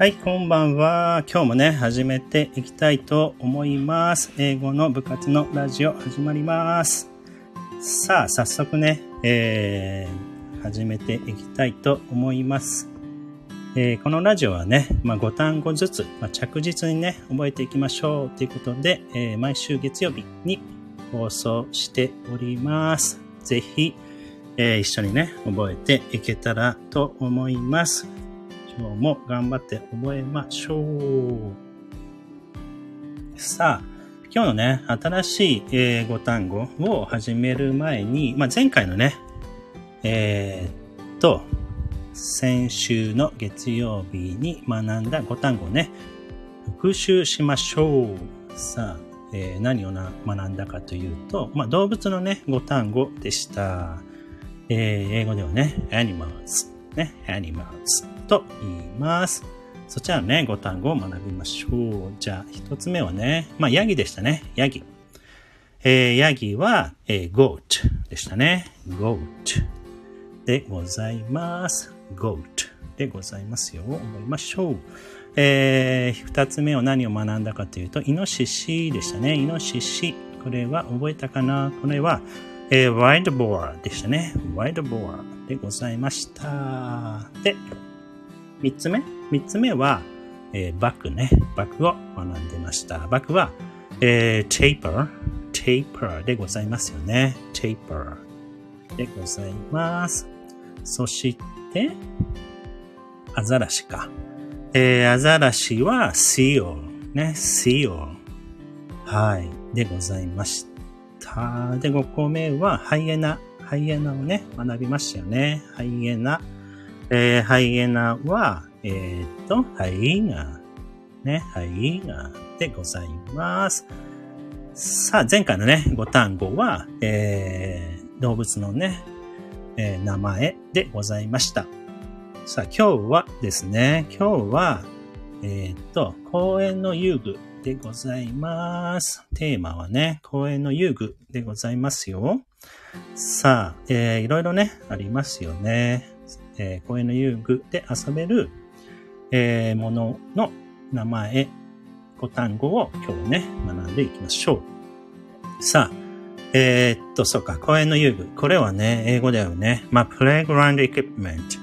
はい、こんばんは。今日もね、始めていきたいと思います。英語の部活のラジオ始まります。さあ、早速ね、えー、始めていきたいと思います。えーこのラジオはね、まあ、5単語ずつ、まあ、着実にね、覚えていきましょうということで、えー毎週月曜日に放送しております。ぜひ、えー一緒にね、覚えていけたらと思います。今日も頑張って覚えましょう。さあ、今日のね、新しい英語単語を始める前に、まあ、前回のね、えーっと、先週の月曜日に学んだ5単語をね、復習しましょう。さあ、えー何をな学んだかというと、まあ、動物のね、5単語でした。えー英語ではね、animals、ね、animals と言います。そちらのね、5単語を学びましょう。じゃあ、一つ目はね、まあ、ヤギでしたね。ヤギ。えーヤギは、えー goat でしたね。goat でございます。goat でございますよ。覚えましょう。えー二つ目は何を学んだかというと、イノシシでしたね。イノシシ。これは覚えたかな？これは、えー、ワイドボアでしたね。ワイドボアでございました。で、三つ目？三つ目は、えーバックね。バックを学んでました。バックは、えー、taper、taper でございますよね。taper でございます。そして、アザラシか。えー、アザラシは seal ね。seal はい。でございました。で、5個目はハイエナ。ハイエナをね、学びましたよね。ハイエナ。えー、ハイエナは、えーっと、ハイーガー。ね、ハイーガーでございます。さあ、前回のね、5単語は、えー、動物のね、えー名前でございました。さあ、今日はですね、今日は、えーっと、公園の遊具でございます。テーマはね、公園の遊具でございますよ。さあ、えーいろいろね、ありますよね。えー公園の遊具で遊べる、えーものの名前、5単語を今日ね、学んでいきましょう。さあ、えーっと、そうか、公園の遊具。これはね、英語ではね、まあ、playground equipment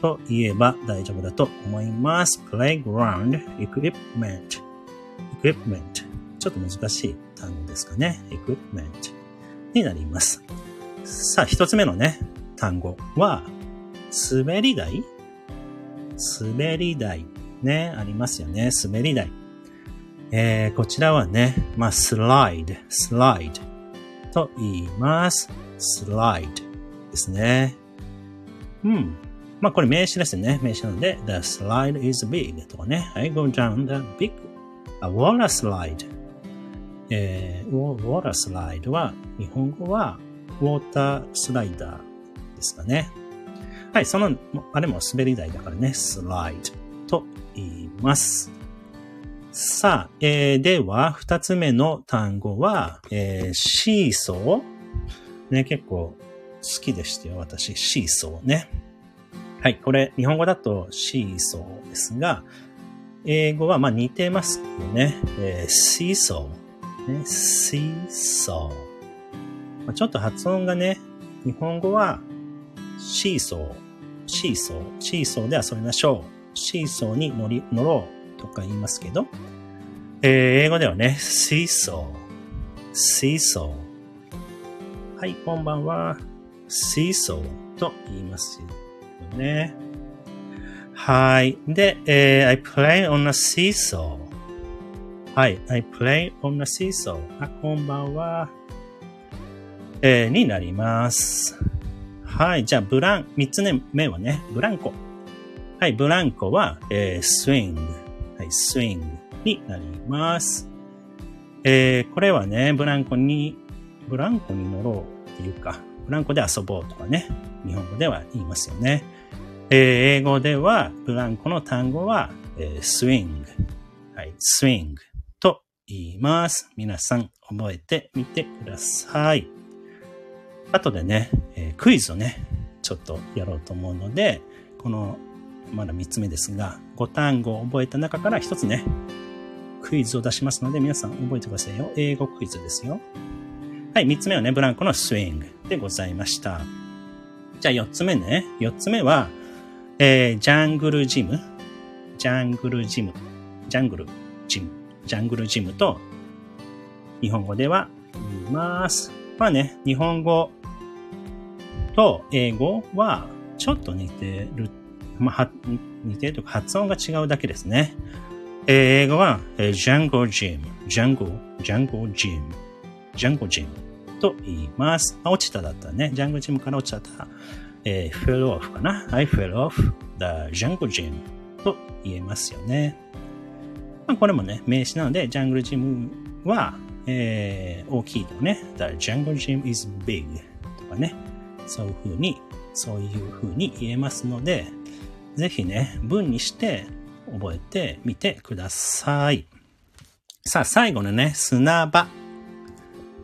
と言えば大丈夫だと思います。playground equipment equipment ちょっと難しい単語ですかね。equipment になります。さあ、一つ目のね、単語は、滑り台？滑り台。ね、ありますよね。滑り台。えー、こちらはね、まあ、slide, slide と言います。slide ですね。うん。まあ、これ名詞ですね。名詞なので、the slide is big とかね。I go down the big, a water slide. えー、water slide は、日本語は、ウォータースライダーですかね。はい、その、あれも滑り台だからね、スライドと言います。さあ、えー、では、二つ目の単語は、えー、シーソー。ね、結構好きでしたよ、私。シーソーね。はい、これ、日本語だとシーソーですが、英語はまあ似てますよね。えー、シーソー。ね、シーソー。まあちょっと発音がね、日本語はシーソー、シーソー、シーソーで遊びましょう。シーソーに乗り、乗ろうとか言いますけど、えー英語ではね、シーソー、シーソー。はい、こんばんは。シーソーと言いますよね。はい。で、えー I play on a seesaw. はい。I play on a seesaw. あ、こんばんは。えーになります。はい。じゃあ、ブラン、三つ目はね、ブランコ。はい。ブランコは、えー、スイング。はい。スイングになります。えーこれはね、ブランコに、ブランコに乗ろうっていうか、ブランコで遊ぼうとかね、日本語では言いますよね。えー英語では、ブランコの単語は、えースイング。はい。スイングと言います。皆さん覚えてみてください。後でね、えークイズをね、ちょっとやろうと思うので、このまだ3つ目ですが、5単語を覚えた中から1つね、クイズを出しますので、皆さん覚えてくださいよ。英語クイズですよ。はい、3つ目はね、ブランコのスイングでございました。じゃあ4つ目ね。4つ目は、えー、ジャングルジム。ジャングルジム。ジャングルジム。ジャングルジムと、日本語では言います。まあね、日本語と英語はちょっと似てる。まあ、似てるとか発音が違うだけですね。え英語は、えジャンゴジム、ジャンゴ、ジャンゴジム、ジャンゴジムと言います。あ、落ちただったね。ジャンゴジムから落ちちゃった。えー、fell off かな。I fell off the jungle gym と言えますよね。まあ、これもね、名詞なので、ジャングルジムは、えー、大きいとね、The jungle gym is big とかね、そういう風に、そういう風に言えますので、ぜひね、文にして覚えてみてください。さあ、最後のね、砂場。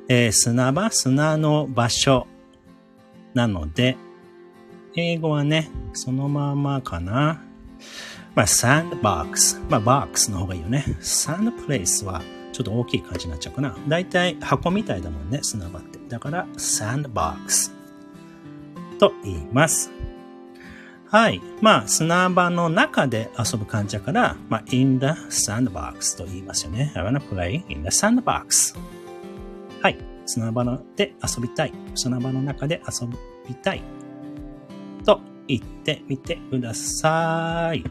えー、砂場、砂の場所なので、英語はね、そのままかな。まあ、サンドボックス。まあ、ボックスの方がいいよね。サンドプレイスはちょっと大きい感じになっちゃうかな。だいたい箱みたいだもんね、砂場って。だから、サンドボックスと言います。はい。まあ、砂場の中で遊ぶ感じだから、まあ、in the sandbox と言いますよね。I wanna play in the sandbox. はい。砂場で遊びたい。砂場の中で遊びたい。と言ってみてください。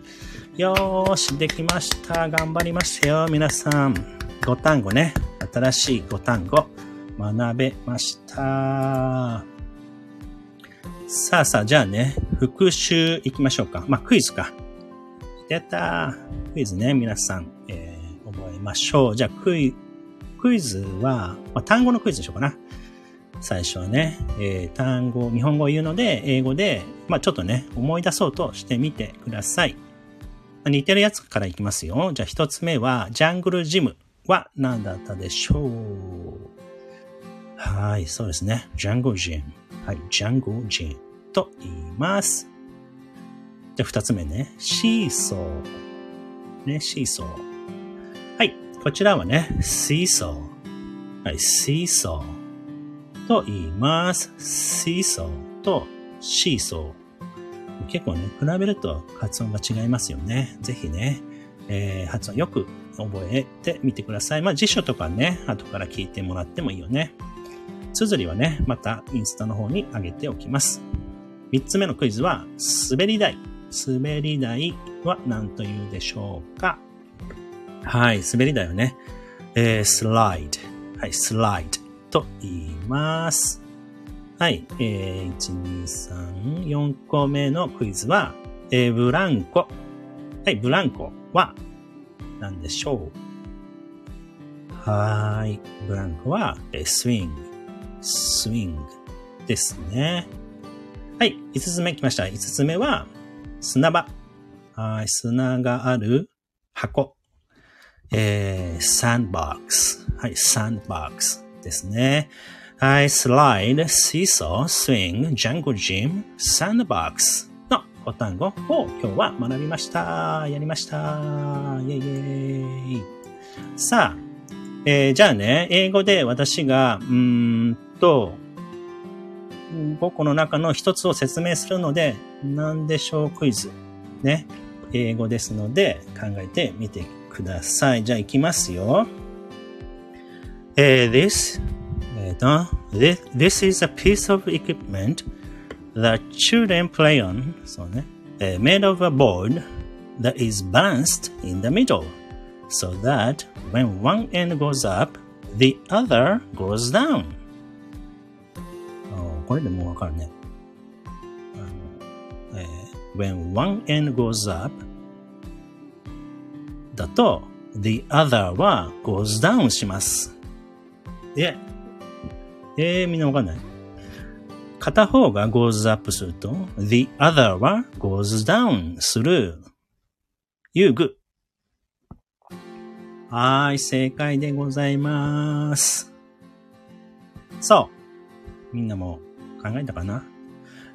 よーし、できました。頑張りましたよ、皆さん。5単語ね。新しい5単語学べました。さあさあ、じゃあね、復習行きましょうか。まあ、クイズか。やったー。クイズね、皆さん、えー、覚えましょう。じゃあ、クイ、クイズは、まあ、単語のクイズでしょうかな。最初はね、えー、単語、日本語を言うので、英語で、まあ、ちょっとね、思い出そうとしてみてください。似てるやつからいきますよ。じゃあ一つ目は、ジャングルジムは何だったでしょうはい、そうですね。ジャングルジム。はい、ジャングルジムと言います。じゃあ二つ目ね。シーソー。ね、シーソー。はい、こちらはね、シーソー。はい、シーソー。と言います。シーソーとシーソー。結構ね、比べると発音が違いますよね。ぜひね、えー、発音よく覚えてみてください。まあ辞書とかね、後から聞いてもらってもいいよね。綴りはね、またインスタの方に上げておきます。三つ目のクイズは、滑り台。滑り台は何と言うでしょうか？はい、滑り台はね、えー、スライド。はい、スライド。と言います。はい。えー、1、2、3、4個目のクイズは、えー、ブランコ。はい、ブランコは何でしょう？はい。ブランコは、えー、スイング。スイングですね。はい。5つ目来ました。5つ目は、砂場。はい。砂がある箱。えー、サンドボックス。はい。サンドボックス。ですね。はい、slide, seesaw, swing, jungle gym, sandbox の5単語を今日は学びました。やりました。イェイイェイ。さあ、えー、じゃあね、英語で私が、うんと、5個の中の1つを説明するので、何でしょうクイズ。ね。英語ですので考えてみてください。じゃあ行きますよ。Uh, this, uh, this, this is a piece of equipment that children play on, so, uh, made of a board that is balanced in the middle, so that when one end goes up, the other goes down. これでもうわかるね。あのえー、when one end goes up だと the other は goes down します。え、えー、みんなわかんない？片方が goes up すると、the other は goes down する。遊具。はい、正解でございます。そう。みんなも考えたかな？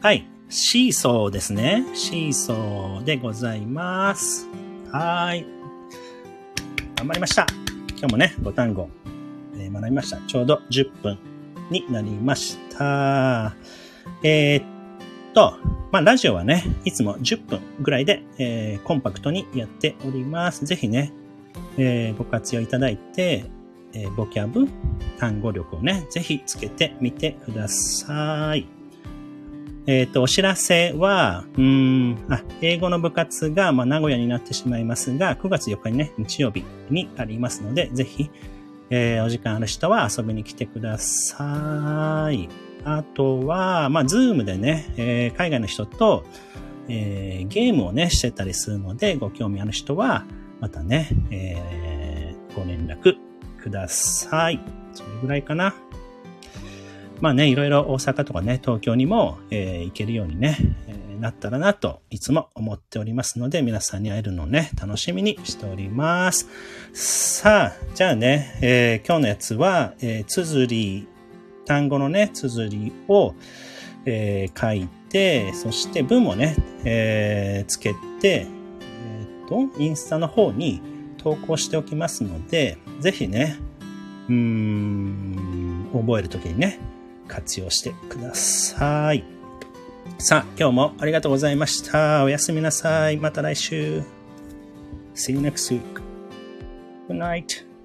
はい。シーソーですね。シーソーでございます。はい。頑張りました。今日もね、5単語、えー、学びました。ちょうど10分になりました。えー、っと、まあ、ラジオはね、いつも10分ぐらいで、えー、コンパクトにやっております。ぜひね、えー、ご活用いただいて、えー、ボキャブ、単語力をね、ぜひつけてみてください。えっ、ー、と、お知らせは、うん、あ、英語の部活が、まあ、名古屋になってしまいますが、9月4日にね、日曜日にありますので、ぜひ、えー、お時間ある人は遊びに来てください。あとは、まあ、ズームでね、えー、海外の人と、えー、ゲームをね、してたりするので、ご興味ある人は、またね、えー、ご連絡ください。それぐらいかな。まあね、いろいろ大阪とかね、東京にも、えー、行けるようにね、えー、なったらなといつも思っておりますので、皆さんに会えるのをね、楽しみにしております。さあ、じゃあね、えー、今日のやつは、えー、綴り、単語のね、綴りを、えー、書いて、そして文もね、えー、つけて、えっ、と、インスタの方に投稿しておきますので、ぜひね、うーん、覚えるときにね、活用してください。さあ、今日もありがとうございました。おやすみなさい。また来週。See you next week. Good night.